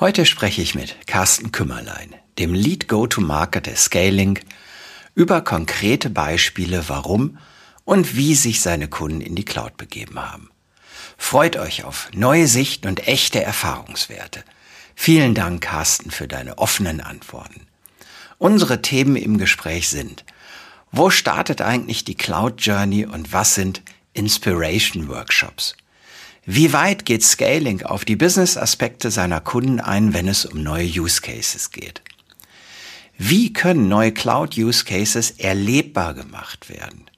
Heute spreche ich mit Carsten Kümmerlein, dem Lead Go-to-Market der Scaling, über konkrete Beispiele, warum und wie sich seine Kunden in die Cloud begeben haben. Freut euch auf neue Sichten und echte Erfahrungswerte. Vielen Dank, Carsten, für deine offenen Antworten. Unsere Themen im Gespräch sind, wo startet eigentlich die Cloud Journey und was sind Inspiration Workshops? Wie weit geht Scaling auf die Business-Aspekte seiner Kunden ein, wenn es um neue Use Cases geht? Wie können neue Cloud-Use Cases erlebbar gemacht werden?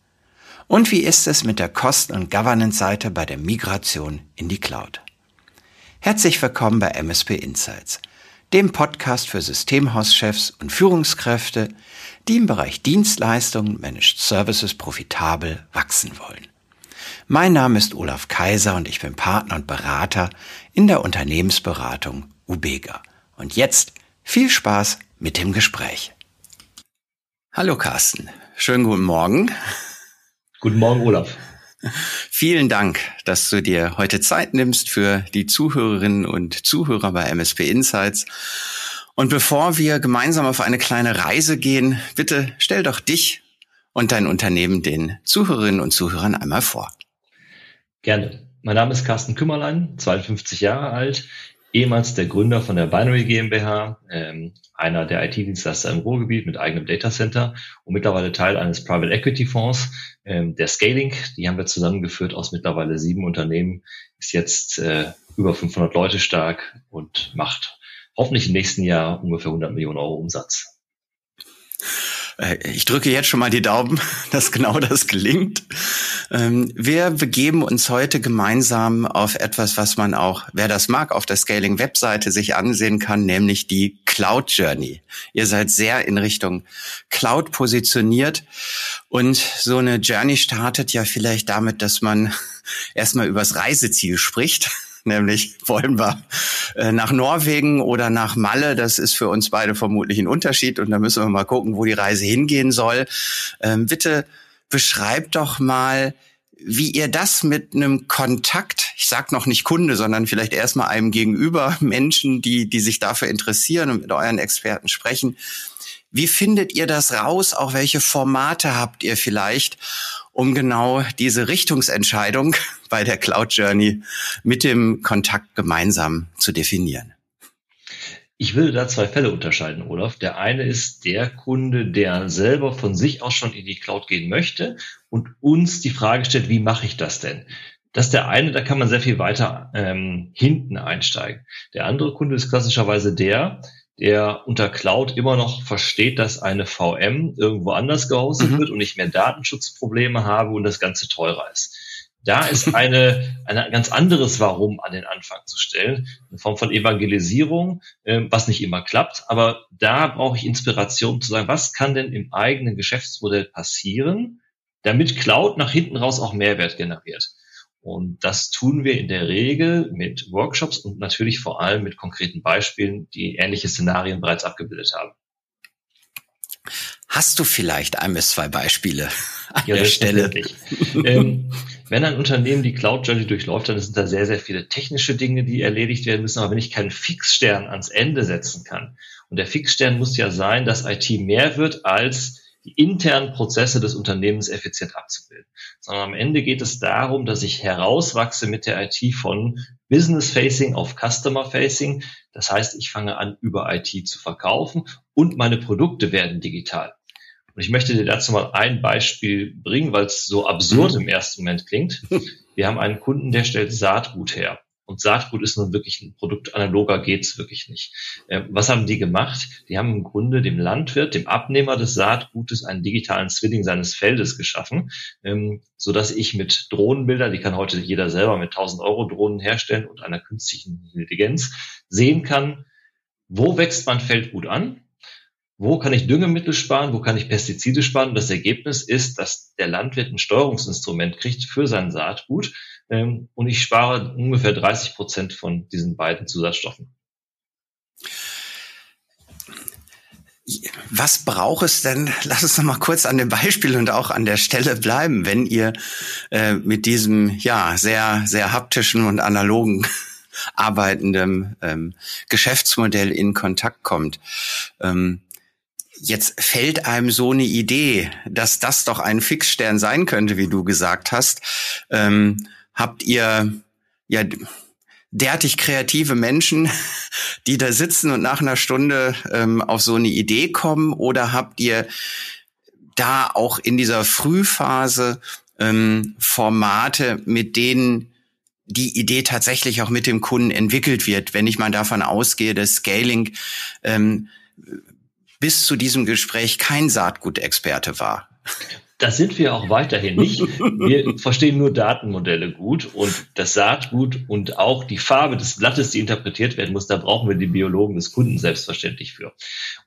Und wie ist es mit der Kosten- und Governance-Seite bei der Migration in die Cloud? Herzlich willkommen bei MSP Insights, dem Podcast für Systemhauschefs und Führungskräfte, die im Bereich Dienstleistungen, Managed Services profitabel wachsen wollen. Mein Name ist Olaf Kaiser und ich bin Partner und Berater in der Unternehmensberatung Ubega. Und jetzt viel Spaß mit dem Gespräch. Hallo Carsten, schönen guten Morgen. Guten Morgen, Olaf. Vielen Dank, dass du dir heute Zeit nimmst für die Zuhörerinnen und Zuhörer bei MSP Insights. Und bevor wir gemeinsam auf eine kleine Reise gehen, bitte stell doch dich und dein Unternehmen den Zuhörerinnen und Zuhörern einmal vor. Gerne. Mein Name ist Carsten Kümmerlein, 52 Jahre alt, ehemals der Gründer von der Binary GmbH, ähm, einer der IT-Dienstleister im Ruhrgebiet mit eigenem Datacenter und mittlerweile Teil eines Private Equity Fonds, ähm, der Scaling. Die haben wir zusammengeführt aus mittlerweile sieben Unternehmen, ist jetzt äh, über 500 Leute stark und macht hoffentlich im nächsten Jahr ungefähr 100 Millionen Euro Umsatz. Äh, ich drücke jetzt schon mal die Daumen, dass genau das gelingt. Ähm, wir begeben uns heute gemeinsam auf etwas, was man auch, wer das mag, auf der Scaling-Webseite sich ansehen kann, nämlich die Cloud Journey. Ihr seid sehr in Richtung Cloud positioniert und so eine Journey startet ja vielleicht damit, dass man erstmal übers Reiseziel spricht nämlich wollen wir äh, nach Norwegen oder nach Malle. Das ist für uns beide vermutlich ein Unterschied und da müssen wir mal gucken, wo die Reise hingehen soll. Ähm, bitte beschreibt doch mal, wie ihr das mit einem Kontakt, ich sag noch nicht Kunde, sondern vielleicht erstmal einem gegenüber Menschen, die, die sich dafür interessieren und mit euren Experten sprechen. Wie findet ihr das raus? Auch welche Formate habt ihr vielleicht? um genau diese Richtungsentscheidung bei der Cloud Journey mit dem Kontakt gemeinsam zu definieren. Ich würde da zwei Fälle unterscheiden, Olaf. Der eine ist der Kunde, der selber von sich aus schon in die Cloud gehen möchte und uns die Frage stellt, wie mache ich das denn? Das ist der eine, da kann man sehr viel weiter ähm, hinten einsteigen. Der andere Kunde ist klassischerweise der, der unter Cloud immer noch versteht, dass eine VM irgendwo anders gehostet mhm. wird und ich mehr Datenschutzprobleme habe und das Ganze teurer ist. Da ist eine, eine ganz anderes Warum an den Anfang zu stellen, in Form von Evangelisierung, äh, was nicht immer klappt. Aber da brauche ich Inspiration zu sagen, was kann denn im eigenen Geschäftsmodell passieren, damit Cloud nach hinten raus auch Mehrwert generiert. Und das tun wir in der Regel mit Workshops und natürlich vor allem mit konkreten Beispielen, die ähnliche Szenarien bereits abgebildet haben. Hast du vielleicht ein bis zwei Beispiele an ja, der Stelle? ähm, wenn ein Unternehmen die Cloud Journey durchläuft, dann sind da sehr, sehr viele technische Dinge, die erledigt werden müssen. Aber wenn ich keinen Fixstern ans Ende setzen kann, und der Fixstern muss ja sein, dass IT mehr wird als die internen Prozesse des Unternehmens effizient abzubilden, sondern am Ende geht es darum, dass ich herauswachse mit der IT von Business-Facing auf Customer-Facing. Das heißt, ich fange an, über IT zu verkaufen und meine Produkte werden digital. Und ich möchte dir dazu mal ein Beispiel bringen, weil es so absurd im ersten Moment klingt. Wir haben einen Kunden, der stellt Saatgut her. Und Saatgut ist nun wirklich ein Produkt, analoger geht's wirklich nicht. Ähm, was haben die gemacht? Die haben im Grunde dem Landwirt, dem Abnehmer des Saatgutes, einen digitalen Zwilling seines Feldes geschaffen, ähm, so dass ich mit Drohnenbildern, die kann heute jeder selber mit 1000 Euro Drohnen herstellen und einer künstlichen Intelligenz sehen kann, wo wächst mein Feld gut an, wo kann ich Düngemittel sparen, wo kann ich Pestizide sparen. das Ergebnis ist, dass der Landwirt ein Steuerungsinstrument kriegt für sein Saatgut ähm, und ich spare ungefähr 30 Prozent von diesen beiden Zusatzstoffen. Was braucht es denn? Lass uns noch mal kurz an dem Beispiel und auch an der Stelle bleiben, wenn ihr äh, mit diesem ja sehr sehr haptischen und analogen arbeitendem ähm, Geschäftsmodell in Kontakt kommt. Ähm, jetzt fällt einem so eine Idee, dass das doch ein Fixstern sein könnte, wie du gesagt hast. Ähm, habt ihr ja derartig kreative Menschen, die da sitzen und nach einer Stunde ähm, auf so eine Idee kommen? Oder habt ihr da auch in dieser Frühphase ähm, Formate, mit denen die Idee tatsächlich auch mit dem Kunden entwickelt wird, wenn ich mal davon ausgehe, dass Scaling ähm, bis zu diesem Gespräch kein Saatgutexperte war. Das sind wir auch weiterhin nicht. Wir verstehen nur Datenmodelle gut und das Saatgut und auch die Farbe des Blattes, die interpretiert werden muss, da brauchen wir die Biologen des Kunden selbstverständlich für.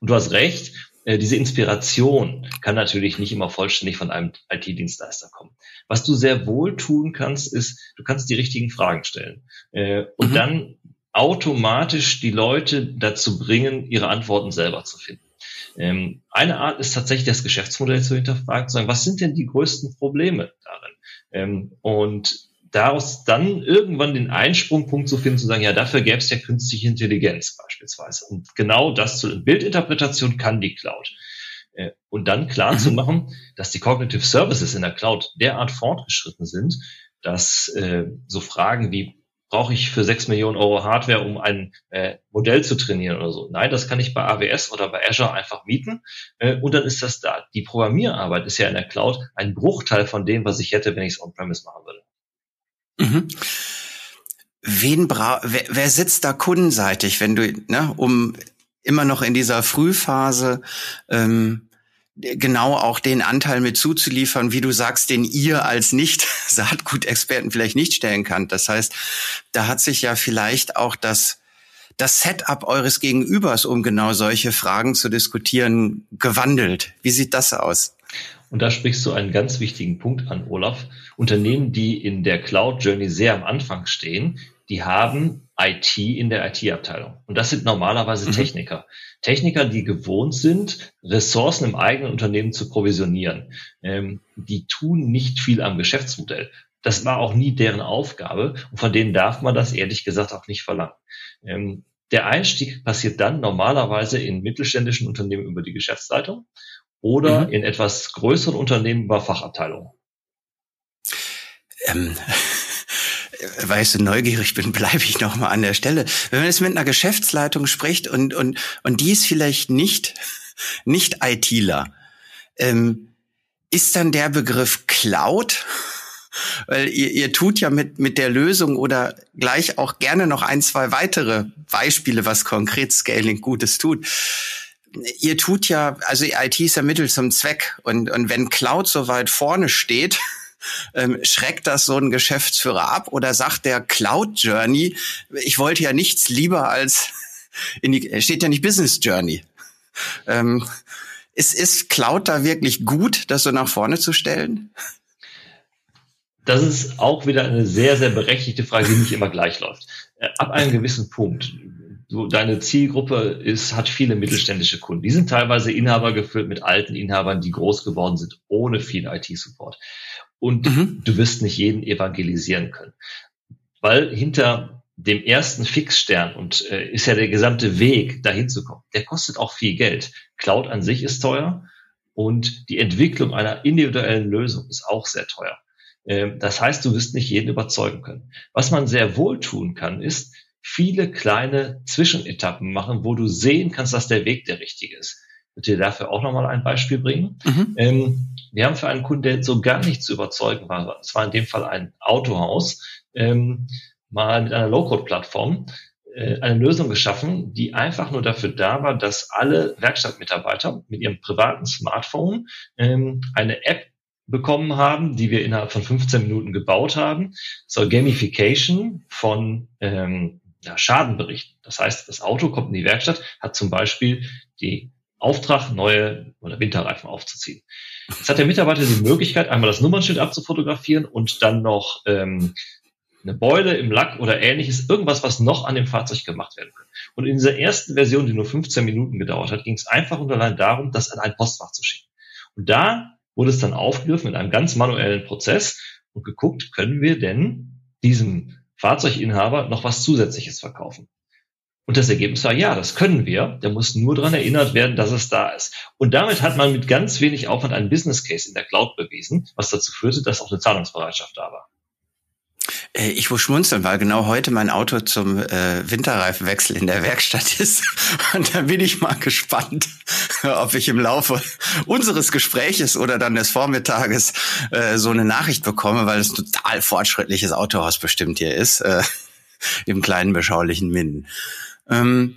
Und du hast recht, äh, diese Inspiration kann natürlich nicht immer vollständig von einem IT-Dienstleister kommen. Was du sehr wohl tun kannst, ist, du kannst die richtigen Fragen stellen äh, und mhm. dann automatisch die Leute dazu bringen, ihre Antworten selber zu finden. Ähm, eine Art ist tatsächlich das Geschäftsmodell zu hinterfragen, zu sagen, was sind denn die größten Probleme darin? Ähm, und daraus dann irgendwann den Einsprungpunkt zu finden, zu sagen, ja, dafür gäbe es ja künstliche Intelligenz beispielsweise. Und genau das zur Bildinterpretation kann die Cloud. Äh, und dann klar mhm. zu machen, dass die Cognitive Services in der Cloud derart fortgeschritten sind, dass äh, so Fragen wie brauche ich für sechs Millionen Euro Hardware, um ein äh, Modell zu trainieren oder so. Nein, das kann ich bei AWS oder bei Azure einfach mieten äh, und dann ist das da. Die Programmierarbeit ist ja in der Cloud ein Bruchteil von dem, was ich hätte, wenn ich es on-premise machen würde. Mhm. Wen bra wer, wer sitzt da kundenseitig, wenn du, ne, um immer noch in dieser Frühphase ähm, genau auch den Anteil mit zuzuliefern, wie du sagst, den ihr als Nicht-Saatgut-Experten vielleicht nicht stellen kann. Das heißt, da hat sich ja vielleicht auch das, das Setup eures Gegenübers, um genau solche Fragen zu diskutieren, gewandelt. Wie sieht das aus? Und da sprichst du einen ganz wichtigen Punkt an, Olaf. Unternehmen, die in der Cloud Journey sehr am Anfang stehen, die haben IT in der IT-Abteilung. Und das sind normalerweise mhm. Techniker. Techniker, die gewohnt sind, Ressourcen im eigenen Unternehmen zu provisionieren. Ähm, die tun nicht viel am Geschäftsmodell. Das war auch nie deren Aufgabe und von denen darf man das ehrlich gesagt auch nicht verlangen. Ähm, der Einstieg passiert dann normalerweise in mittelständischen Unternehmen über die Geschäftsleitung oder mhm. in etwas größeren Unternehmen über Fachabteilungen. Ähm, ich so neugierig bin, bleibe ich noch mal an der Stelle. Wenn man jetzt mit einer Geschäftsleitung spricht und und und die ist vielleicht nicht nicht ITler, ähm, ist dann der Begriff Cloud? Weil ihr, ihr tut ja mit mit der Lösung oder gleich auch gerne noch ein zwei weitere Beispiele, was konkret Scaling Gutes tut. Ihr tut ja, also IT ist ja Mittel zum Zweck und und wenn Cloud so weit vorne steht ähm, schreckt das so ein Geschäftsführer ab oder sagt der Cloud Journey, ich wollte ja nichts lieber als in die, steht ja nicht Business Journey. Ähm, ist, ist Cloud da wirklich gut, das so nach vorne zu stellen? Das ist auch wieder eine sehr, sehr berechtigte Frage, die nicht immer gleich läuft. Äh, ab einem gewissen Punkt, so deine Zielgruppe ist, hat viele mittelständische Kunden. Die sind teilweise Inhaber gefüllt mit alten Inhabern, die groß geworden sind, ohne viel IT-Support und mhm. du wirst nicht jeden evangelisieren können. Weil hinter dem ersten Fixstern und äh, ist ja der gesamte Weg, dahin zu kommen, der kostet auch viel Geld. Cloud an sich ist teuer und die Entwicklung einer individuellen Lösung ist auch sehr teuer. Ähm, das heißt, du wirst nicht jeden überzeugen können. Was man sehr wohl tun kann, ist viele kleine Zwischenetappen machen, wo du sehen kannst, dass der Weg der richtige ist. Ich würde dir dafür auch nochmal ein Beispiel bringen. Mhm. Ähm, wir haben für einen Kunden, der so gar nicht zu überzeugen war, es war in dem Fall ein Autohaus, ähm, mal mit einer Low-Code-Plattform äh, eine Lösung geschaffen, die einfach nur dafür da war, dass alle Werkstattmitarbeiter mit ihrem privaten Smartphone ähm, eine App bekommen haben, die wir innerhalb von 15 Minuten gebaut haben, zur Gamification von ähm, ja, Schadenberichten. Das heißt, das Auto kommt in die Werkstatt, hat zum Beispiel die Auftrag, neue oder Winterreifen aufzuziehen. Jetzt hat der Mitarbeiter die Möglichkeit, einmal das Nummernschild abzufotografieren und dann noch ähm, eine Beule im Lack oder ähnliches, irgendwas, was noch an dem Fahrzeug gemacht werden kann. Und in dieser ersten Version, die nur 15 Minuten gedauert hat, ging es einfach und allein darum, das an ein Postfach zu schicken. Und da wurde es dann aufgegriffen in einem ganz manuellen Prozess und geguckt, können wir denn diesem Fahrzeuginhaber noch was Zusätzliches verkaufen. Und das Ergebnis war, ja, das können wir. Der muss nur daran erinnert werden, dass es da ist. Und damit hat man mit ganz wenig Aufwand einen Business Case in der Cloud bewiesen, was dazu führte, dass auch eine Zahlungsbereitschaft da war. Äh, ich muss schmunzeln, weil genau heute mein Auto zum äh, Winterreifenwechsel in der Werkstatt ist. Und da bin ich mal gespannt, ob ich im Laufe unseres Gespräches oder dann des Vormittages äh, so eine Nachricht bekomme, weil es total fortschrittliches Autohaus bestimmt hier ist, äh, im kleinen beschaulichen Minden. Ähm,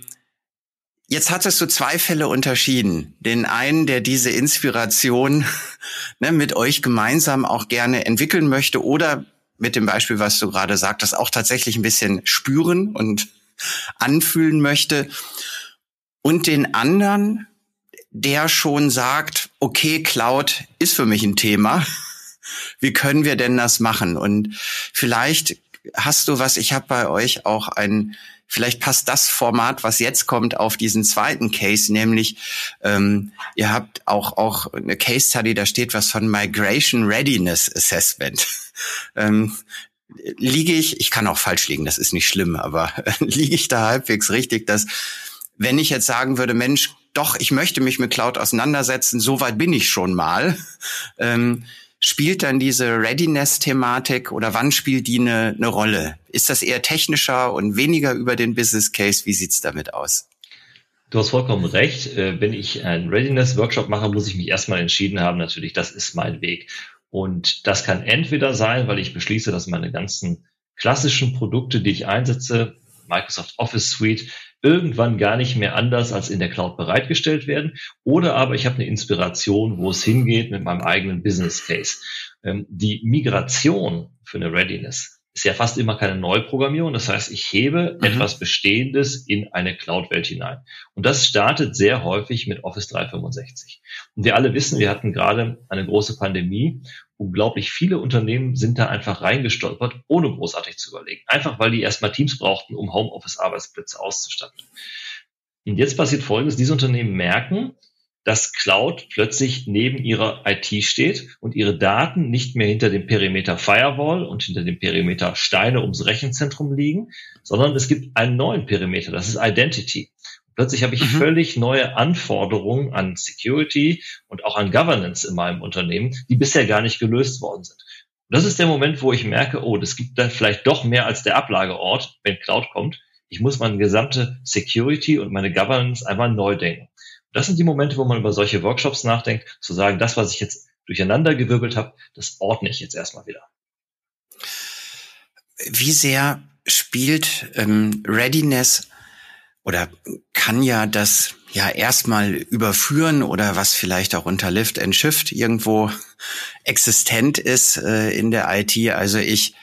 Jetzt hattest du zwei Fälle unterschieden. Den einen, der diese Inspiration ne, mit euch gemeinsam auch gerne entwickeln möchte oder mit dem Beispiel, was du gerade sagtest, auch tatsächlich ein bisschen spüren und anfühlen möchte. Und den anderen, der schon sagt, okay, Cloud ist für mich ein Thema. Wie können wir denn das machen? Und vielleicht hast du was, ich habe bei euch auch ein Vielleicht passt das Format, was jetzt kommt, auf diesen zweiten Case, nämlich ähm, ihr habt auch auch eine Case Study, da steht was von Migration Readiness Assessment. ähm, liege ich, ich kann auch falsch liegen, das ist nicht schlimm, aber liege ich da halbwegs richtig, dass wenn ich jetzt sagen würde, Mensch, doch, ich möchte mich mit Cloud auseinandersetzen, so weit bin ich schon mal. Ähm, spielt dann diese Readiness-Thematik oder wann spielt die eine, eine Rolle? Ist das eher technischer und weniger über den Business Case? Wie sieht's damit aus? Du hast vollkommen recht. Äh, wenn ich einen Readiness-Workshop mache, muss ich mich erstmal entschieden haben, natürlich, das ist mein Weg. Und das kann entweder sein, weil ich beschließe, dass meine ganzen klassischen Produkte, die ich einsetze, Microsoft Office Suite, irgendwann gar nicht mehr anders als in der Cloud bereitgestellt werden. Oder aber ich habe eine Inspiration, wo es hingeht mit meinem eigenen Business Case. Ähm, die Migration für eine Readiness ist ja fast immer keine Neuprogrammierung. Das heißt, ich hebe mhm. etwas Bestehendes in eine Cloud-Welt hinein. Und das startet sehr häufig mit Office 365. Und wir alle wissen, wir hatten gerade eine große Pandemie. Unglaublich viele Unternehmen sind da einfach reingestolpert, ohne großartig zu überlegen. Einfach weil die erstmal Teams brauchten, um Homeoffice-Arbeitsplätze auszustatten. Und jetzt passiert Folgendes. Diese Unternehmen merken, dass Cloud plötzlich neben ihrer IT steht und ihre Daten nicht mehr hinter dem Perimeter Firewall und hinter dem Perimeter Steine ums Rechenzentrum liegen, sondern es gibt einen neuen Perimeter, das ist Identity. Plötzlich habe ich mhm. völlig neue Anforderungen an Security und auch an Governance in meinem Unternehmen, die bisher gar nicht gelöst worden sind. Und das ist der Moment, wo ich merke, oh, das gibt da vielleicht doch mehr als der Ablageort, wenn Cloud kommt. Ich muss meine gesamte Security und meine Governance einmal neu denken. Das sind die Momente, wo man über solche Workshops nachdenkt, zu sagen, das, was ich jetzt durcheinander gewirbelt habe, das ordne ich jetzt erstmal wieder. Wie sehr spielt ähm, Readiness oder kann ja das ja erstmal überführen oder was vielleicht auch unter Lift and Shift irgendwo existent ist äh, in der IT. Also ich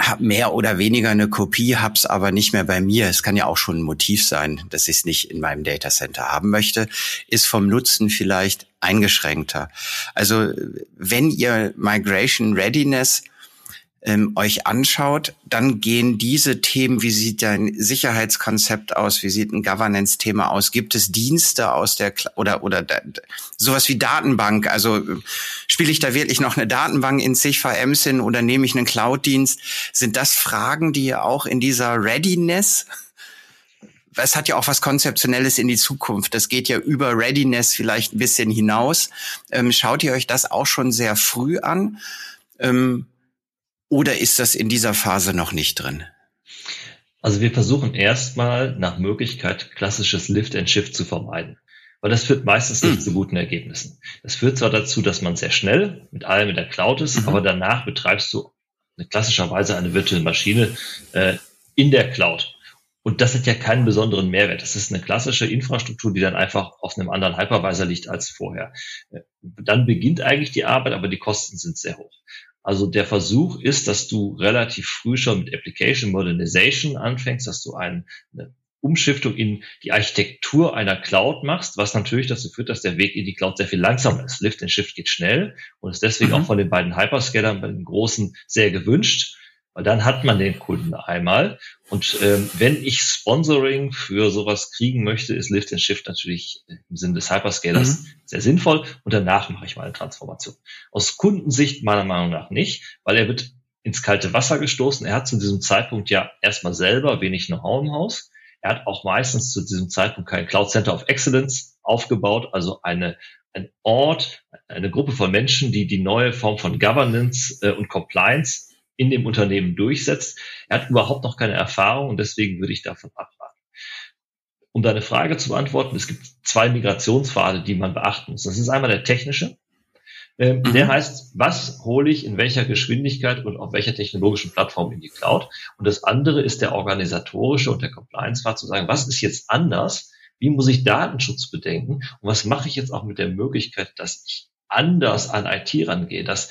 habe mehr oder weniger eine Kopie, hab's aber nicht mehr bei mir. Es kann ja auch schon ein Motiv sein, dass ich es nicht in meinem Datacenter haben möchte, ist vom Nutzen vielleicht eingeschränkter. Also wenn ihr Migration Readiness ähm, euch anschaut, dann gehen diese Themen, wie sieht dein Sicherheitskonzept aus, wie sieht ein Governance-Thema aus, gibt es Dienste aus der oder oder sowas wie Datenbank, also spiele ich da wirklich noch eine Datenbank in zig VMs hin oder nehme ich einen Cloud-Dienst? Sind das Fragen, die ihr auch in dieser Readiness es hat ja auch was Konzeptionelles in die Zukunft. Das geht ja über Readiness vielleicht ein bisschen hinaus. Ähm, schaut ihr euch das auch schon sehr früh an? Ähm, oder ist das in dieser Phase noch nicht drin? Also wir versuchen erstmal nach Möglichkeit klassisches Lift and Shift zu vermeiden. Weil das führt meistens nicht mhm. zu guten Ergebnissen. Das führt zwar dazu, dass man sehr schnell mit allem in der Cloud ist, mhm. aber danach betreibst du klassischerweise eine virtuelle Maschine äh, in der Cloud. Und das hat ja keinen besonderen Mehrwert. Das ist eine klassische Infrastruktur, die dann einfach auf einem anderen Hypervisor liegt als vorher. Äh, dann beginnt eigentlich die Arbeit, aber die Kosten sind sehr hoch. Also der Versuch ist, dass du relativ früh schon mit Application Modernization anfängst, dass du eine Umschiftung in die Architektur einer Cloud machst, was natürlich dazu führt, dass der Weg in die Cloud sehr viel langsamer ist. Lift and Shift geht schnell und ist deswegen mhm. auch von den beiden Hyperscalern, bei den großen, sehr gewünscht. Weil dann hat man den Kunden einmal. Und ähm, wenn ich Sponsoring für sowas kriegen möchte, ist Lift and Shift natürlich im Sinne des Hyperscalers mhm. sehr sinnvoll. Und danach mache ich mal eine Transformation. Aus Kundensicht meiner Meinung nach nicht, weil er wird ins kalte Wasser gestoßen. Er hat zu diesem Zeitpunkt ja erstmal selber wenig Know-how im Haus. Er hat auch meistens zu diesem Zeitpunkt kein Cloud Center of Excellence aufgebaut, also eine, ein Ort, eine Gruppe von Menschen, die die neue Form von Governance äh, und Compliance in dem Unternehmen durchsetzt. Er hat überhaupt noch keine Erfahrung und deswegen würde ich davon abraten. Um deine Frage zu beantworten, es gibt zwei Migrationspfade, die man beachten muss. Das ist einmal der technische. Ähm, mhm. Der heißt, was hole ich in welcher Geschwindigkeit und auf welcher technologischen Plattform in die Cloud? Und das andere ist der organisatorische und der Compliance-Pfad zu sagen, was ist jetzt anders? Wie muss ich Datenschutz bedenken? Und was mache ich jetzt auch mit der Möglichkeit, dass ich anders an IT rangehe? Dass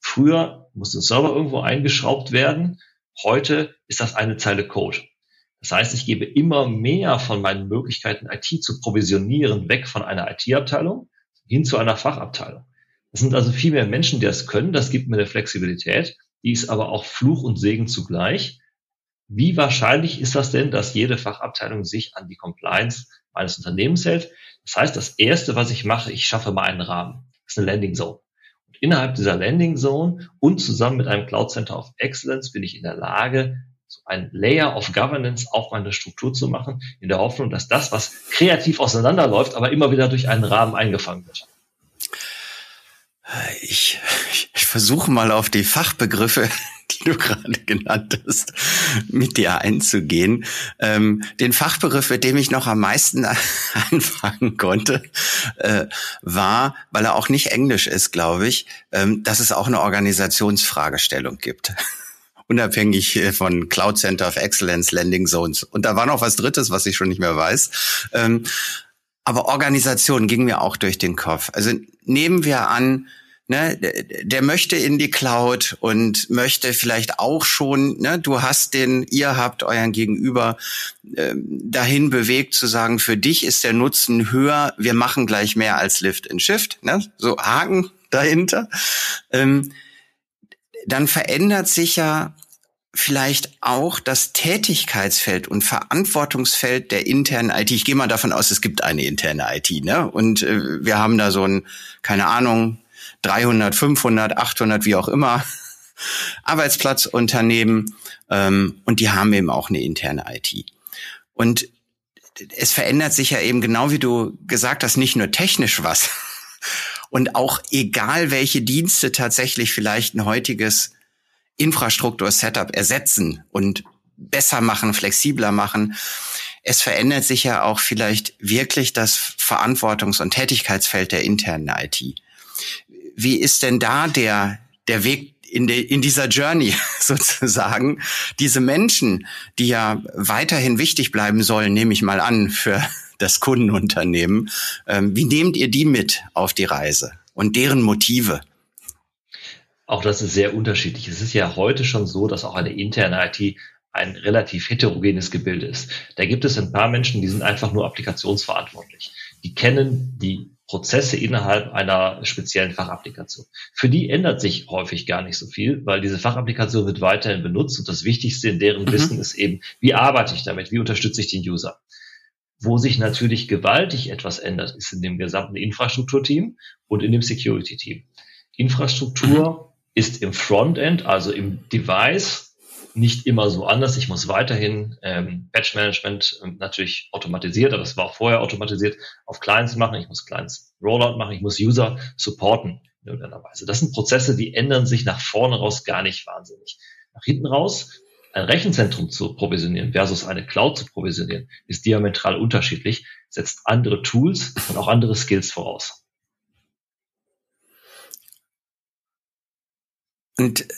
früher musste ein Server irgendwo eingeschraubt werden. Heute ist das eine Zeile Code. Das heißt, ich gebe immer mehr von meinen Möglichkeiten, IT zu provisionieren, weg von einer IT-Abteilung hin zu einer Fachabteilung. Es sind also viel mehr Menschen, die das können. Das gibt mir eine Flexibilität. Die ist aber auch Fluch und Segen zugleich. Wie wahrscheinlich ist das denn, dass jede Fachabteilung sich an die Compliance meines Unternehmens hält? Das heißt, das erste, was ich mache, ich schaffe mal einen Rahmen. Das ist eine Landing Zone. Innerhalb dieser Landing Zone und zusammen mit einem Cloud Center of Excellence bin ich in der Lage, so ein Layer of Governance auf meine Struktur zu machen, in der Hoffnung, dass das, was kreativ auseinanderläuft, aber immer wieder durch einen Rahmen eingefangen wird. Ich, ich versuche mal auf die Fachbegriffe, die du gerade genannt hast, mit dir einzugehen. Ähm, den Fachbegriff, mit dem ich noch am meisten anfangen konnte, äh, war, weil er auch nicht Englisch ist, glaube ich, ähm, dass es auch eine Organisationsfragestellung gibt unabhängig äh, von Cloud Center of Excellence, Landing Zones. Und da war noch was Drittes, was ich schon nicht mehr weiß. Ähm, aber Organisation ging mir auch durch den Kopf. Also nehmen wir an, ne, der möchte in die Cloud und möchte vielleicht auch schon, ne, du hast den, ihr habt euren Gegenüber äh, dahin bewegt zu sagen, für dich ist der Nutzen höher, wir machen gleich mehr als Lift and Shift, ne, so Haken dahinter. Ähm, dann verändert sich ja vielleicht auch das Tätigkeitsfeld und Verantwortungsfeld der internen IT. Ich gehe mal davon aus, es gibt eine interne IT, ne? Und äh, wir haben da so ein, keine Ahnung, 300, 500, 800, wie auch immer, Arbeitsplatzunternehmen ähm, und die haben eben auch eine interne IT. Und es verändert sich ja eben genau wie du gesagt hast, nicht nur technisch was. Und auch egal, welche Dienste tatsächlich vielleicht ein heutiges Infrastruktur-Setup ersetzen und besser machen, flexibler machen. Es verändert sich ja auch vielleicht wirklich das Verantwortungs- und Tätigkeitsfeld der internen IT. Wie ist denn da der, der Weg in, de, in dieser Journey sozusagen? Diese Menschen, die ja weiterhin wichtig bleiben sollen, nehme ich mal an, für das Kundenunternehmen. Ähm, wie nehmt ihr die mit auf die Reise und deren Motive? Auch das ist sehr unterschiedlich. Es ist ja heute schon so, dass auch eine interne IT ein relativ heterogenes Gebilde ist. Da gibt es ein paar Menschen, die sind einfach nur applikationsverantwortlich. Die kennen die Prozesse innerhalb einer speziellen Fachapplikation. Für die ändert sich häufig gar nicht so viel, weil diese Fachapplikation wird weiterhin benutzt und das Wichtigste in deren mhm. Wissen ist eben, wie arbeite ich damit, wie unterstütze ich den User. Wo sich natürlich gewaltig etwas ändert, ist in dem gesamten Infrastrukturteam und in dem Security-Team. Infrastruktur mhm ist im Frontend, also im Device, nicht immer so anders. Ich muss weiterhin ähm, Batch Management ähm, natürlich automatisiert, aber es war vorher automatisiert, auf Clients machen. Ich muss Clients Rollout machen. Ich muss User supporten in irgendeiner Weise. Das sind Prozesse, die ändern sich nach vorne raus gar nicht wahnsinnig. Nach hinten raus ein Rechenzentrum zu provisionieren versus eine Cloud zu provisionieren, ist diametral unterschiedlich, setzt andere Tools und auch andere Skills voraus. Und äh,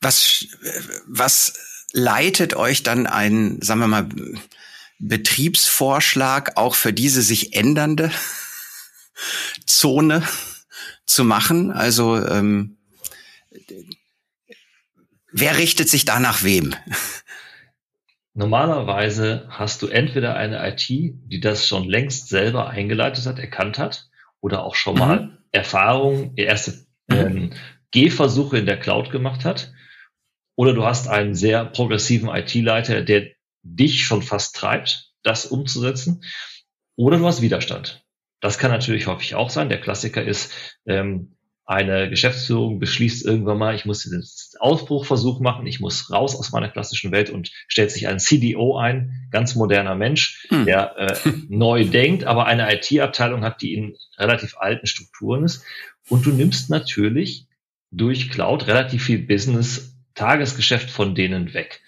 was, was leitet euch dann ein, sagen wir mal, Betriebsvorschlag auch für diese sich ändernde Zone zu machen? Also ähm, wer richtet sich da nach wem? Normalerweise hast du entweder eine IT, die das schon längst selber eingeleitet hat, erkannt hat, oder auch schon mal mhm. Erfahrungen, erste ähm, Gehversuche in der Cloud gemacht hat. Oder du hast einen sehr progressiven IT-Leiter, der dich schon fast treibt, das umzusetzen. Oder du hast Widerstand. Das kann natürlich häufig auch sein. Der Klassiker ist, ähm, eine Geschäftsführung beschließt irgendwann mal, ich muss den Ausbruchversuch machen, ich muss raus aus meiner klassischen Welt und stellt sich ein CDO ein, ganz moderner Mensch, hm. der äh, neu denkt, aber eine IT-Abteilung hat, die in relativ alten Strukturen ist. Und du nimmst natürlich durch Cloud relativ viel Business, Tagesgeschäft von denen weg.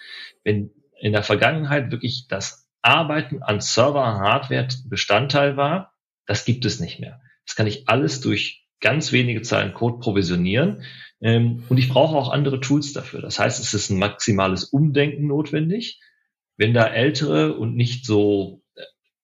Wenn in der Vergangenheit wirklich das Arbeiten an Server-Hardware Bestandteil war, das gibt es nicht mehr. Das kann ich alles durch ganz wenige Zeilen Code provisionieren. Ähm, und ich brauche auch andere Tools dafür. Das heißt, es ist ein maximales Umdenken notwendig. Wenn da ältere und nicht so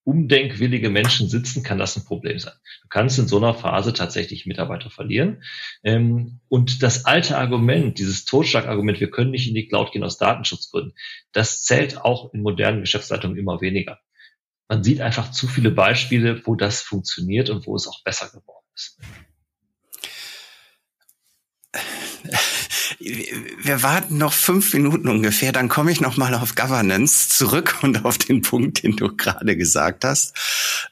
umdenkwillige Menschen sitzen, kann das ein Problem sein. Du kannst in so einer Phase tatsächlich Mitarbeiter verlieren. Ähm, und das alte Argument, dieses Totschlagargument, wir können nicht in die Cloud gehen aus Datenschutzgründen, das zählt auch in modernen Geschäftsleitungen immer weniger. Man sieht einfach zu viele Beispiele, wo das funktioniert und wo es auch besser geworden ist. Wir warten noch fünf Minuten ungefähr, dann komme ich noch mal auf Governance zurück und auf den Punkt, den du gerade gesagt hast.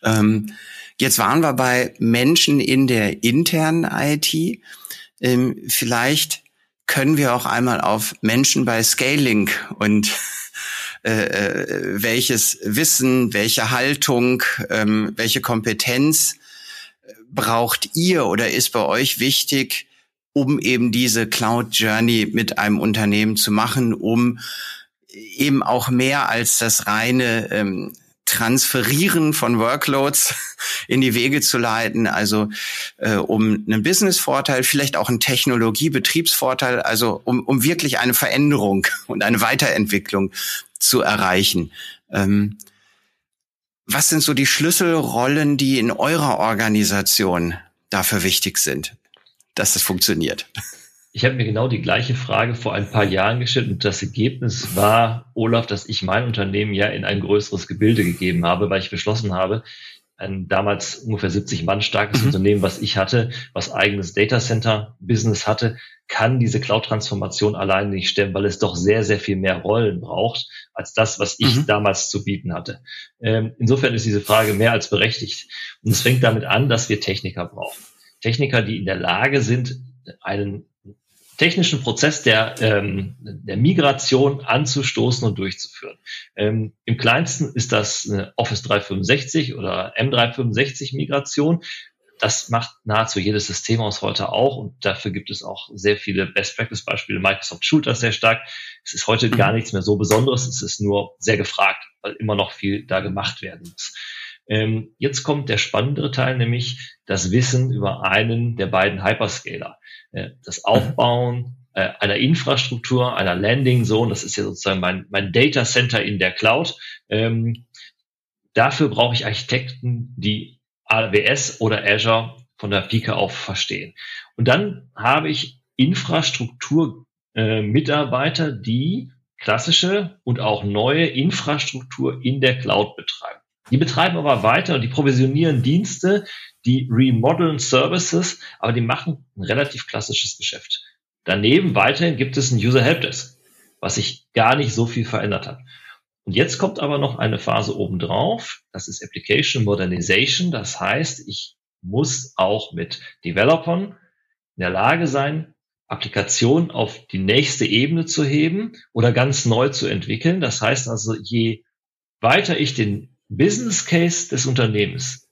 Ähm, jetzt waren wir bei Menschen in der internen IT. Ähm, vielleicht können wir auch einmal auf Menschen bei Scaling und äh, äh welches Wissen, welche Haltung, ähm, welche Kompetenz braucht ihr oder ist bei euch wichtig, um eben diese Cloud Journey mit einem Unternehmen zu machen, um eben auch mehr als das reine ähm, Transferieren von Workloads in die Wege zu leiten, also äh, um einen Business-Vorteil, vielleicht auch einen Technologie-Betriebsvorteil, also um, um wirklich eine Veränderung und eine Weiterentwicklung zu erreichen. Ähm, was sind so die Schlüsselrollen, die in eurer Organisation dafür wichtig sind? Dass es funktioniert. Ich habe mir genau die gleiche Frage vor ein paar Jahren gestellt und das Ergebnis war, Olaf, dass ich mein Unternehmen ja in ein größeres Gebilde gegeben habe, weil ich beschlossen habe, ein damals ungefähr 70 Mann starkes mhm. Unternehmen, was ich hatte, was eigenes Data Center Business hatte, kann diese Cloud-Transformation alleine nicht stemmen, weil es doch sehr, sehr viel mehr Rollen braucht als das, was ich mhm. damals zu bieten hatte. Ähm, insofern ist diese Frage mehr als berechtigt. Und es fängt damit an, dass wir Techniker brauchen. Techniker, die in der Lage sind, einen technischen Prozess der, ähm, der Migration anzustoßen und durchzuführen. Ähm, Im kleinsten ist das eine Office 365 oder M365 Migration. Das macht nahezu jedes System aus heute auch und dafür gibt es auch sehr viele Best Practice Beispiele. Microsoft schult das sehr stark. Es ist heute gar nichts mehr so Besonderes. Es ist nur sehr gefragt, weil immer noch viel da gemacht werden muss. Ähm, jetzt kommt der spannendere Teil, nämlich das Wissen über einen der beiden Hyperscaler. Äh, das Aufbauen äh, einer Infrastruktur, einer Landing Zone, das ist ja sozusagen mein, mein Data Center in der Cloud. Ähm, dafür brauche ich Architekten, die AWS oder Azure von der Pike auf verstehen. Und dann habe ich Infrastruktur äh, die klassische und auch neue Infrastruktur in der Cloud betreiben. Die betreiben aber weiter und die provisionieren Dienste, die remodeln Services, aber die machen ein relativ klassisches Geschäft. Daneben weiterhin gibt es ein User Helpdesk, was sich gar nicht so viel verändert hat. Und jetzt kommt aber noch eine Phase obendrauf. Das ist Application Modernization. Das heißt, ich muss auch mit Developern in der Lage sein, Applikationen auf die nächste Ebene zu heben oder ganz neu zu entwickeln. Das heißt also, je weiter ich den Business Case des Unternehmens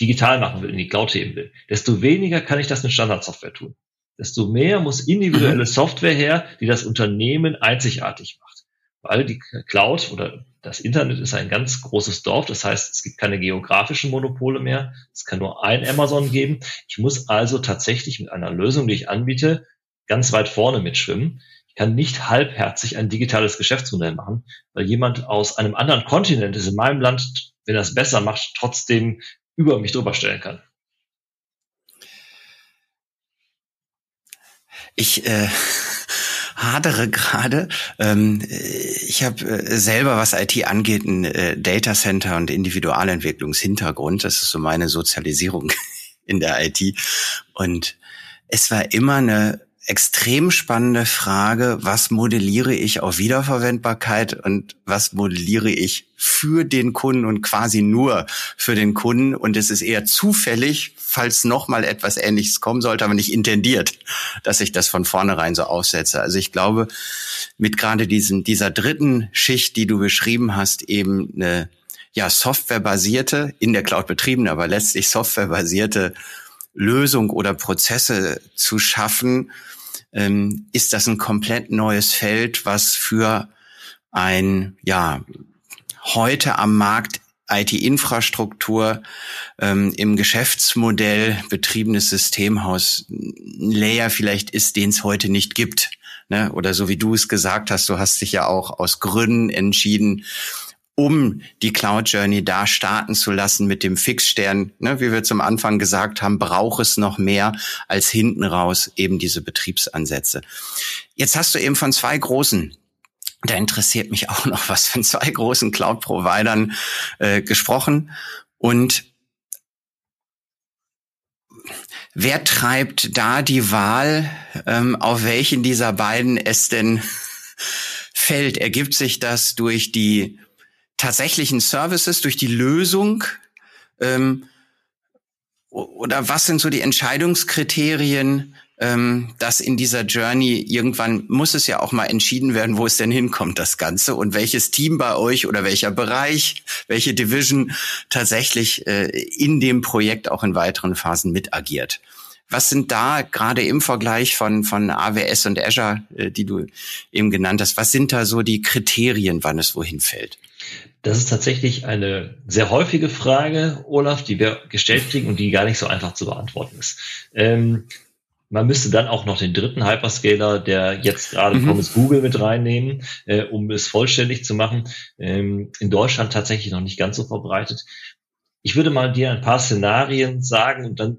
digital machen will, in die Cloud heben will, desto weniger kann ich das mit Standardsoftware tun. Desto mehr muss individuelle mhm. Software her, die das Unternehmen einzigartig macht. Weil die Cloud oder das Internet ist ein ganz großes Dorf. Das heißt, es gibt keine geografischen Monopole mehr. Es kann nur ein Amazon geben. Ich muss also tatsächlich mit einer Lösung, die ich anbiete, ganz weit vorne mitschwimmen. Ich kann nicht halbherzig ein digitales Geschäftsmodell machen, weil jemand aus einem anderen Kontinent ist in meinem Land, wenn er es besser macht, trotzdem über mich drüber stellen kann. Ich äh, hadere gerade. Ähm, ich habe äh, selber, was IT angeht, ein äh, Data Center und Individualentwicklungshintergrund. Das ist so meine Sozialisierung in der IT. Und es war immer eine extrem spannende Frage, was modelliere ich auf Wiederverwendbarkeit und was modelliere ich für den Kunden und quasi nur für den Kunden. Und es ist eher zufällig, falls noch mal etwas Ähnliches kommen sollte, aber nicht intendiert, dass ich das von vornherein so aufsetze. Also ich glaube, mit gerade diesem, dieser dritten Schicht, die du beschrieben hast, eben eine ja, softwarebasierte, in der Cloud betriebene, aber letztlich softwarebasierte Lösung oder Prozesse zu schaffen, ähm, ist das ein komplett neues Feld, was für ein, ja, heute am Markt IT-Infrastruktur ähm, im Geschäftsmodell betriebenes Systemhaus ein Layer vielleicht ist, den es heute nicht gibt. Ne? Oder so wie du es gesagt hast, du hast dich ja auch aus Gründen entschieden, um die Cloud Journey da starten zu lassen mit dem Fixstern, ne, wie wir zum Anfang gesagt haben, braucht es noch mehr als hinten raus eben diese Betriebsansätze. Jetzt hast du eben von zwei großen da interessiert mich auch noch was von zwei großen Cloud-Providern äh, gesprochen. Und wer treibt da die Wahl, ähm, auf welchen dieser beiden es denn fällt? Ergibt sich das durch die tatsächlichen Services, durch die Lösung? Ähm, oder was sind so die Entscheidungskriterien, ähm, dass in dieser Journey irgendwann muss es ja auch mal entschieden werden, wo es denn hinkommt, das Ganze und welches Team bei euch oder welcher Bereich, welche Division tatsächlich äh, in dem Projekt auch in weiteren Phasen mit agiert. Was sind da gerade im Vergleich von, von AWS und Azure, äh, die du eben genannt hast, was sind da so die Kriterien, wann es wohin fällt? Das ist tatsächlich eine sehr häufige Frage, Olaf, die wir gestellt kriegen und die gar nicht so einfach zu beantworten ist. Ähm, man müsste dann auch noch den dritten Hyperscaler, der jetzt gerade mhm. kommt, ist Google mit reinnehmen, äh, um es vollständig zu machen. Ähm, in Deutschland tatsächlich noch nicht ganz so verbreitet. Ich würde mal dir ein paar Szenarien sagen und dann,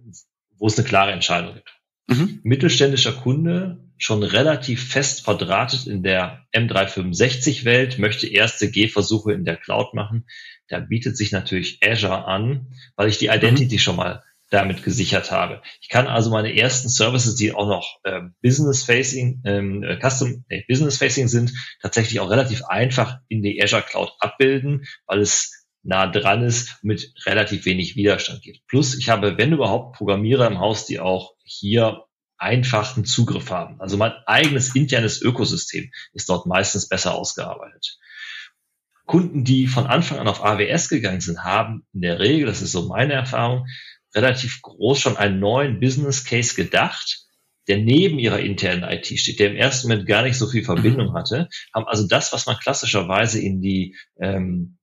wo es eine klare Entscheidung gibt. Mhm. Mittelständischer Kunde schon relativ fest verdrahtet in der M365-Welt, möchte erste Gehversuche in der Cloud machen. Da bietet sich natürlich Azure an, weil ich die mhm. Identity mhm. schon mal damit gesichert habe. Ich kann also meine ersten Services, die auch noch äh, Business-Facing, ähm, äh, Custom, äh, Business-Facing sind, tatsächlich auch relativ einfach in die Azure Cloud abbilden, weil es nah dran ist, mit relativ wenig Widerstand geht. Plus, ich habe, wenn überhaupt, Programmierer im Haus, die auch hier einfachen Zugriff haben. Also mein eigenes internes Ökosystem ist dort meistens besser ausgearbeitet. Kunden, die von Anfang an auf AWS gegangen sind, haben in der Regel, das ist so meine Erfahrung, relativ groß schon einen neuen Business Case gedacht, der neben ihrer internen IT steht, der im ersten Moment gar nicht so viel Verbindung mhm. hatte, haben also das, was man klassischerweise in die ähm,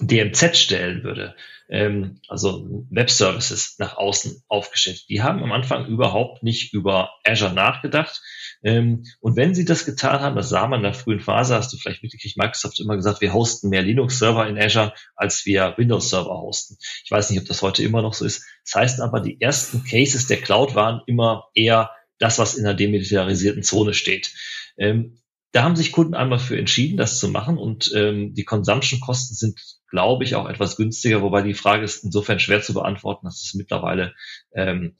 DMZ stellen würde, ähm, also Web Services nach außen aufgestellt. Die haben am Anfang überhaupt nicht über Azure nachgedacht. Ähm, und wenn sie das getan haben, das sah man in der frühen Phase, hast du vielleicht mitgekriegt, Microsoft immer gesagt, wir hosten mehr Linux-Server in Azure, als wir Windows-Server hosten. Ich weiß nicht, ob das heute immer noch so ist. Das heißt aber, die ersten Cases der Cloud waren immer eher das, was in der demilitarisierten Zone steht. Ähm, da haben sich Kunden einmal für entschieden, das zu machen und ähm, die Consumption-Kosten sind, glaube ich, auch etwas günstiger, wobei die Frage ist insofern schwer zu beantworten, dass es mittlerweile ähm,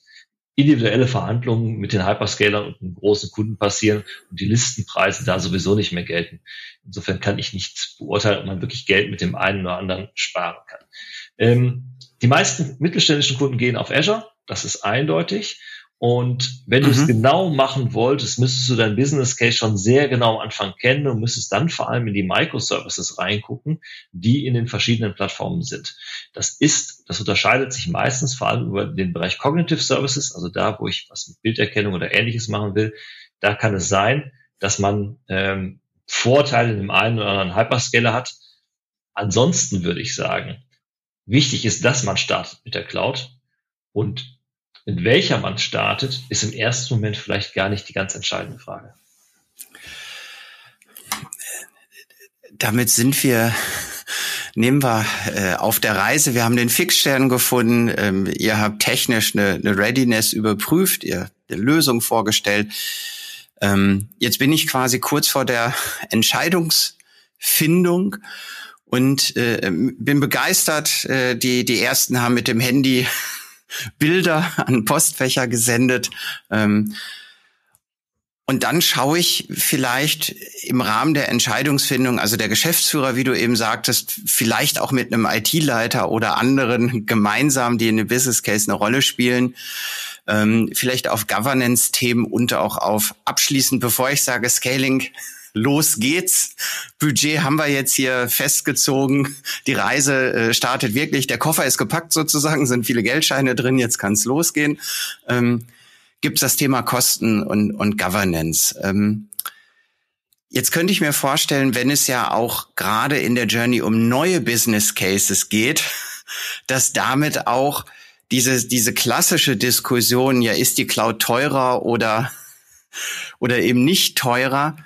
individuelle Verhandlungen mit den Hyperscalern und den großen Kunden passieren und die Listenpreise da sowieso nicht mehr gelten. Insofern kann ich nicht beurteilen, ob man wirklich Geld mit dem einen oder anderen sparen kann. Ähm, die meisten mittelständischen Kunden gehen auf Azure, das ist eindeutig. Und wenn mhm. du es genau machen wolltest, müsstest du dein Business Case schon sehr genau am Anfang kennen und müsstest dann vor allem in die Microservices reingucken, die in den verschiedenen Plattformen sind. Das ist, das unterscheidet sich meistens vor allem über den Bereich Cognitive Services, also da, wo ich was mit Bilderkennung oder ähnliches machen will. Da kann es sein, dass man ähm, Vorteile in dem einen oder anderen Hyperscaler hat. Ansonsten würde ich sagen, wichtig ist, dass man startet mit der Cloud und mit welcher man startet, ist im ersten Moment vielleicht gar nicht die ganz entscheidende Frage. Damit sind wir nehmen wir äh, auf der Reise. Wir haben den Fixstern gefunden. Ähm, ihr habt technisch eine, eine Readiness überprüft, ihr eine Lösung vorgestellt. Ähm, jetzt bin ich quasi kurz vor der Entscheidungsfindung und äh, bin begeistert. Äh, die die ersten haben mit dem Handy Bilder an Postfächer gesendet. Ähm, Und dann schaue ich vielleicht im Rahmen der Entscheidungsfindung, also der Geschäftsführer, wie du eben sagtest, vielleicht auch mit einem IT-Leiter oder anderen gemeinsam, die in einem Business Case eine Rolle spielen, ähm, vielleicht auf Governance-Themen und auch auf abschließend, bevor ich sage Scaling, los geht's. Budget haben wir jetzt hier festgezogen. Die Reise äh, startet wirklich. Der Koffer ist gepackt sozusagen, sind viele Geldscheine drin, jetzt kann es losgehen. Ähm, gibt es das Thema Kosten und, und Governance. Ähm, jetzt könnte ich mir vorstellen, wenn es ja auch gerade in der Journey um neue Business Cases geht, dass damit auch diese, diese klassische Diskussion, ja, ist die Cloud teurer oder, oder eben nicht teurer,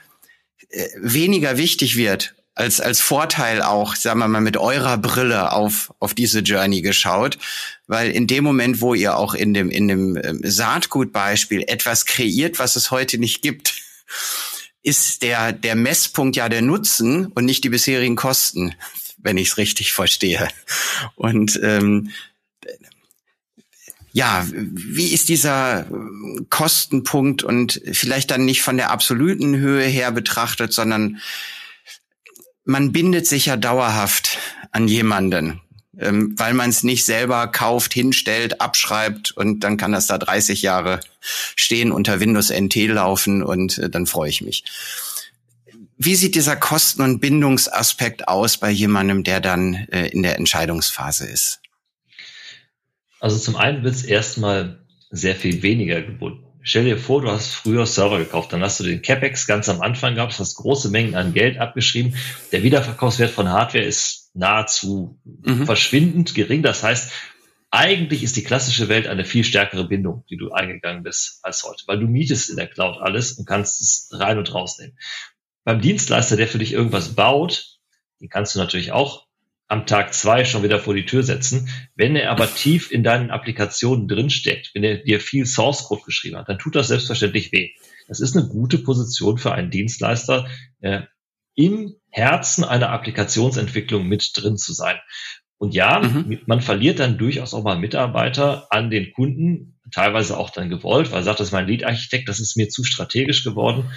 weniger wichtig wird als, als Vorteil auch, sagen wir mal, mit eurer Brille auf, auf diese Journey geschaut. Weil in dem Moment, wo ihr auch in dem, in dem ähm, Saatgutbeispiel etwas kreiert, was es heute nicht gibt, ist der, der Messpunkt ja der Nutzen und nicht die bisherigen Kosten, wenn ich es richtig verstehe. Und ähm, ja, wie ist dieser Kostenpunkt und vielleicht dann nicht von der absoluten Höhe her betrachtet, sondern man bindet sich ja dauerhaft an jemanden, ähm, weil man es nicht selber kauft, hinstellt, abschreibt und dann kann das da 30 Jahre stehen, unter Windows NT laufen und äh, dann freue ich mich. Wie sieht dieser Kosten- und Bindungsaspekt aus bei jemandem, der dann äh, in der Entscheidungsphase ist? Also zum einen wird es erstmal sehr viel weniger gebunden. Stell dir vor, du hast früher Server gekauft, dann hast du den CapEx ganz am Anfang gehabt, hast große Mengen an Geld abgeschrieben. Der Wiederverkaufswert von Hardware ist nahezu mhm. verschwindend gering. Das heißt, eigentlich ist die klassische Welt eine viel stärkere Bindung, die du eingegangen bist als heute, weil du mietest in der Cloud alles und kannst es rein und rausnehmen. Beim Dienstleister, der für dich irgendwas baut, den kannst du natürlich auch am Tag zwei schon wieder vor die Tür setzen. Wenn er aber tief in deinen Applikationen drinsteckt, wenn er dir viel Source Code geschrieben hat, dann tut das selbstverständlich weh. Das ist eine gute Position für einen Dienstleister, äh, im Herzen einer Applikationsentwicklung mit drin zu sein. Und ja, mhm. man verliert dann durchaus auch mal Mitarbeiter an den Kunden, teilweise auch dann gewollt, weil er sagt, das ist mein Lead-Architekt, das ist mir zu strategisch geworden,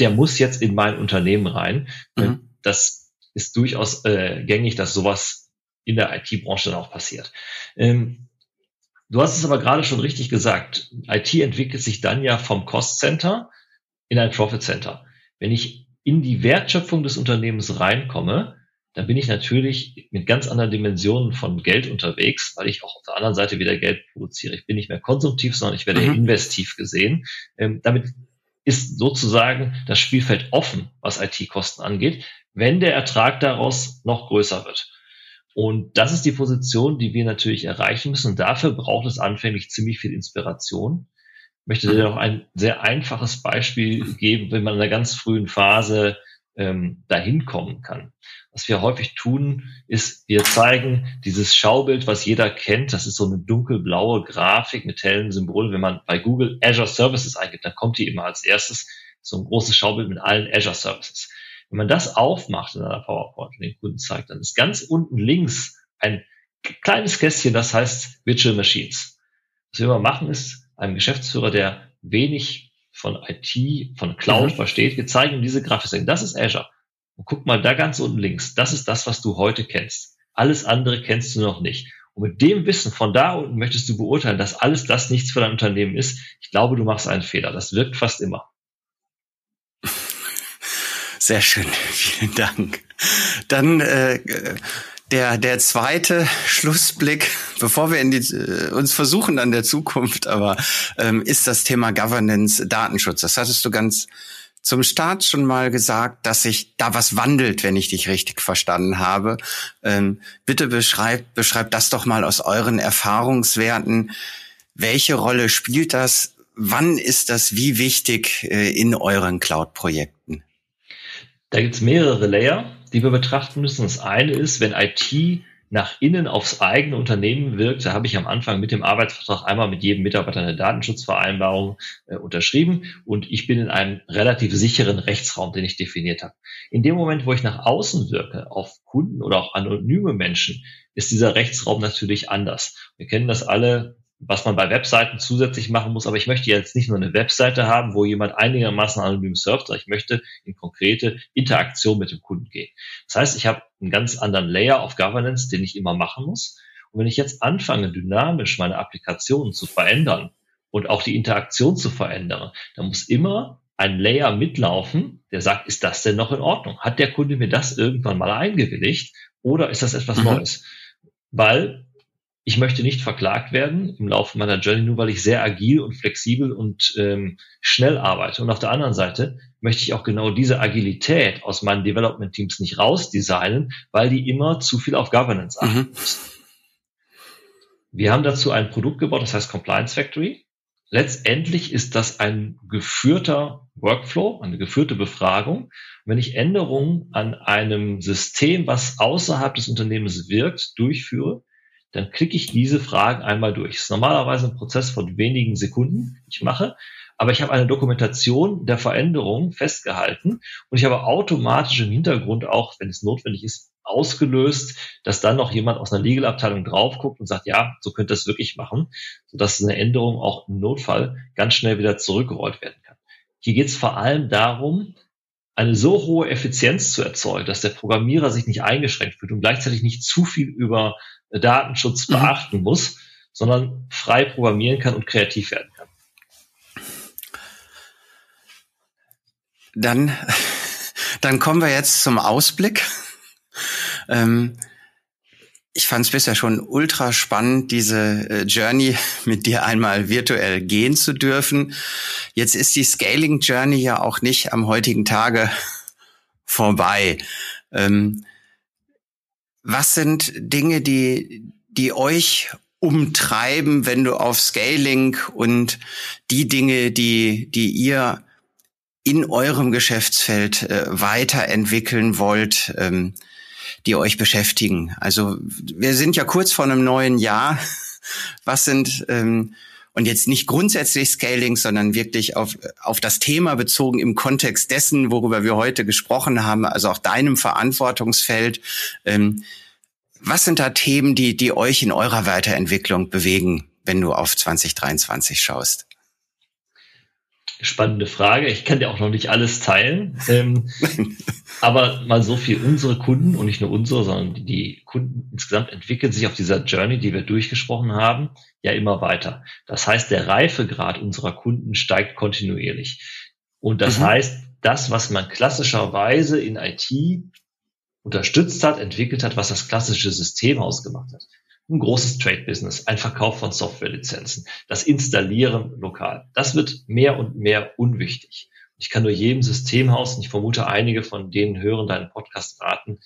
der muss jetzt in mein Unternehmen rein. Mhm. Das ist durchaus äh, gängig, dass sowas in der IT-Branche dann auch passiert. Ähm, du hast es aber gerade schon richtig gesagt. IT entwickelt sich dann ja vom Cost Center in ein Profit Center. Wenn ich in die Wertschöpfung des Unternehmens reinkomme, dann bin ich natürlich mit ganz anderen Dimensionen von Geld unterwegs, weil ich auch auf der anderen Seite wieder Geld produziere. Ich bin nicht mehr konsumtiv, sondern ich werde mhm. investiv gesehen. Ähm, damit ist sozusagen das Spielfeld offen, was IT-Kosten angeht wenn der Ertrag daraus noch größer wird. Und das ist die Position, die wir natürlich erreichen müssen. Und dafür braucht es anfänglich ziemlich viel Inspiration. Ich möchte dir noch ein sehr einfaches Beispiel geben, wenn man in einer ganz frühen Phase ähm, dahin kommen kann. Was wir häufig tun, ist, wir zeigen dieses Schaubild, was jeder kennt. Das ist so eine dunkelblaue Grafik mit hellen Symbolen. Wenn man bei Google Azure Services eingibt, dann kommt die immer als erstes so ein großes Schaubild mit allen Azure Services. Wenn man das aufmacht in einer PowerPoint und den Kunden zeigt, dann ist ganz unten links ein kleines Kästchen, das heißt Virtual Machines. Was wir immer machen, ist einem Geschäftsführer, der wenig von IT, von Cloud mhm. versteht, wir zeigen ihm diese Grafik, das ist Azure. Und guck mal da ganz unten links, das ist das, was du heute kennst. Alles andere kennst du noch nicht. Und mit dem Wissen von da unten möchtest du beurteilen, dass alles das nichts für dein Unternehmen ist. Ich glaube, du machst einen Fehler. Das wirkt fast immer. Sehr schön, vielen Dank. Dann äh, der, der zweite Schlussblick, bevor wir in die, äh, uns versuchen an der Zukunft, aber ähm, ist das Thema Governance, Datenschutz. Das hattest du ganz zum Start schon mal gesagt, dass sich da was wandelt, wenn ich dich richtig verstanden habe. Ähm, bitte beschreibt beschreibt das doch mal aus euren Erfahrungswerten. Welche Rolle spielt das? Wann ist das wie wichtig äh, in euren Cloud-Projekten? Da gibt es mehrere Layer, die wir betrachten müssen. Das eine ist, wenn IT nach innen aufs eigene Unternehmen wirkt, da habe ich am Anfang mit dem Arbeitsvertrag einmal mit jedem Mitarbeiter eine Datenschutzvereinbarung äh, unterschrieben und ich bin in einem relativ sicheren Rechtsraum, den ich definiert habe. In dem Moment, wo ich nach außen wirke, auf Kunden oder auch anonyme Menschen, ist dieser Rechtsraum natürlich anders. Wir kennen das alle, was man bei Webseiten zusätzlich machen muss. Aber ich möchte jetzt nicht nur eine Webseite haben, wo jemand einigermaßen anonym surft, sondern ich möchte in konkrete Interaktion mit dem Kunden gehen. Das heißt, ich habe einen ganz anderen Layer of Governance, den ich immer machen muss. Und wenn ich jetzt anfange, dynamisch meine Applikationen zu verändern und auch die Interaktion zu verändern, dann muss immer ein Layer mitlaufen, der sagt, ist das denn noch in Ordnung? Hat der Kunde mir das irgendwann mal eingewilligt oder ist das etwas mhm. Neues? Weil ich möchte nicht verklagt werden im Laufe meiner Journey, nur weil ich sehr agil und flexibel und ähm, schnell arbeite. Und auf der anderen Seite möchte ich auch genau diese Agilität aus meinen Development Teams nicht rausdesignen, weil die immer zu viel auf Governance achten mhm. Wir haben dazu ein Produkt gebaut, das heißt Compliance Factory. Letztendlich ist das ein geführter Workflow, eine geführte Befragung. Wenn ich Änderungen an einem System, was außerhalb des Unternehmens wirkt, durchführe, dann klicke ich diese Fragen einmal durch. Das ist normalerweise ein Prozess von wenigen Sekunden, ich mache, aber ich habe eine Dokumentation der Veränderung festgehalten und ich habe automatisch im Hintergrund auch, wenn es notwendig ist, ausgelöst, dass dann noch jemand aus einer Legal-Abteilung drauf guckt und sagt, ja, so könnt ihr es wirklich machen, sodass eine Änderung auch im Notfall ganz schnell wieder zurückgerollt werden kann. Hier geht es vor allem darum, eine so hohe Effizienz zu erzeugen, dass der Programmierer sich nicht eingeschränkt fühlt und gleichzeitig nicht zu viel über Datenschutz mhm. beachten muss, sondern frei programmieren kann und kreativ werden kann. Dann, dann kommen wir jetzt zum Ausblick. Ähm, ich fand es bisher schon ultra spannend, diese äh, Journey mit dir einmal virtuell gehen zu dürfen. Jetzt ist die Scaling Journey ja auch nicht am heutigen Tage vorbei. Ähm, was sind Dinge, die, die euch umtreiben, wenn du auf Scaling und die Dinge, die, die ihr in eurem Geschäftsfeld äh, weiterentwickeln wollt, ähm, die euch beschäftigen? Also wir sind ja kurz vor einem neuen Jahr. Was sind ähm, und jetzt nicht grundsätzlich Scaling, sondern wirklich auf, auf das Thema bezogen im Kontext dessen, worüber wir heute gesprochen haben, also auch deinem Verantwortungsfeld. Ähm, was sind da Themen, die, die euch in eurer Weiterentwicklung bewegen, wenn du auf 2023 schaust? Spannende Frage. Ich kann dir auch noch nicht alles teilen. Ähm, aber mal so viel unsere Kunden und nicht nur unsere, sondern die, die Kunden insgesamt entwickeln sich auf dieser Journey, die wir durchgesprochen haben, ja immer weiter. Das heißt, der Reifegrad unserer Kunden steigt kontinuierlich. Und das mhm. heißt, das, was man klassischerweise in IT unterstützt hat, entwickelt hat, was das klassische System ausgemacht hat ein großes Trade-Business, ein Verkauf von Softwarelizenzen, das Installieren lokal. Das wird mehr und mehr unwichtig. Ich kann nur jedem Systemhaus, und ich vermute einige von denen hören deinen Podcast raten,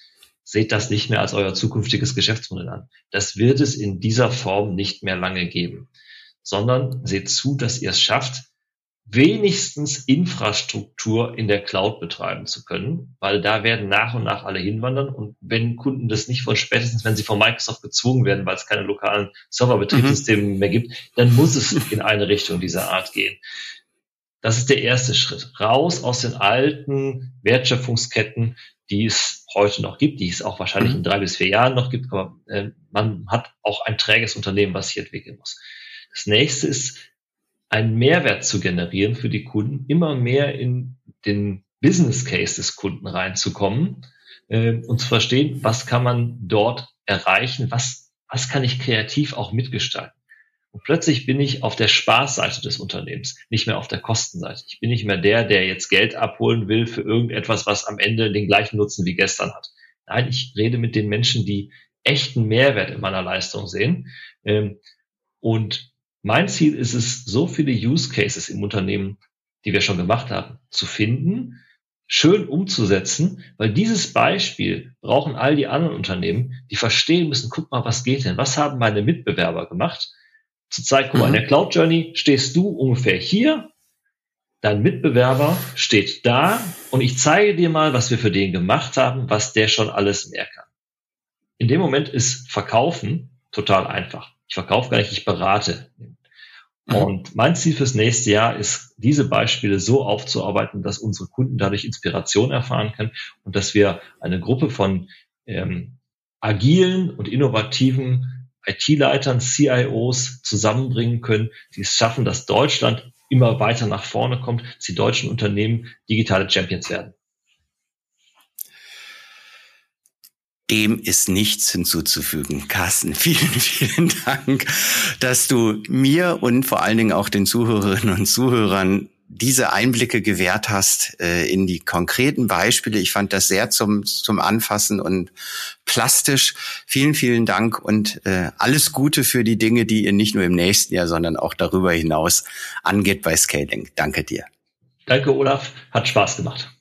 seht das nicht mehr als euer zukünftiges Geschäftsmodell an. Das wird es in dieser Form nicht mehr lange geben, sondern seht zu, dass ihr es schafft, wenigstens Infrastruktur in der Cloud betreiben zu können, weil da werden nach und nach alle hinwandern und wenn Kunden das nicht von spätestens, wenn sie von Microsoft gezwungen werden, weil es keine lokalen Serverbetriebssysteme mhm. mehr gibt, dann muss es in eine Richtung dieser Art gehen. Das ist der erste Schritt. Raus aus den alten Wertschöpfungsketten, die es heute noch gibt, die es auch wahrscheinlich mhm. in drei bis vier Jahren noch gibt, aber äh, man hat auch ein träges Unternehmen, was sich entwickeln muss. Das nächste ist, einen Mehrwert zu generieren für die Kunden, immer mehr in den Business Case des Kunden reinzukommen äh, und zu verstehen, was kann man dort erreichen, was, was kann ich kreativ auch mitgestalten. Und plötzlich bin ich auf der Spaßseite des Unternehmens, nicht mehr auf der Kostenseite. Ich bin nicht mehr der, der jetzt Geld abholen will für irgendetwas, was am Ende den gleichen Nutzen wie gestern hat. Nein, ich rede mit den Menschen, die echten Mehrwert in meiner Leistung sehen. Ähm, und mein Ziel ist es, so viele Use Cases im Unternehmen, die wir schon gemacht haben, zu finden, schön umzusetzen, weil dieses Beispiel brauchen all die anderen Unternehmen, die verstehen müssen, guck mal, was geht denn? Was haben meine Mitbewerber gemacht? Zu zeigen, guck mal, in der mhm. Cloud Journey stehst du ungefähr hier, dein Mitbewerber steht da und ich zeige dir mal, was wir für den gemacht haben, was der schon alles mehr kann. In dem Moment ist Verkaufen total einfach. Ich verkaufe gar nicht, ich berate. Und mein Ziel fürs nächste Jahr ist, diese Beispiele so aufzuarbeiten, dass unsere Kunden dadurch Inspiration erfahren können und dass wir eine Gruppe von ähm, agilen und innovativen IT-Leitern, CIOs zusammenbringen können, die es schaffen, dass Deutschland immer weiter nach vorne kommt, dass die deutschen Unternehmen digitale Champions werden. Dem ist nichts hinzuzufügen. Carsten, vielen, vielen Dank, dass du mir und vor allen Dingen auch den Zuhörerinnen und Zuhörern diese Einblicke gewährt hast äh, in die konkreten Beispiele. Ich fand das sehr zum, zum Anfassen und plastisch. Vielen, vielen Dank und äh, alles Gute für die Dinge, die ihr nicht nur im nächsten Jahr, sondern auch darüber hinaus angeht bei Scaling. Danke dir. Danke, Olaf. Hat Spaß gemacht.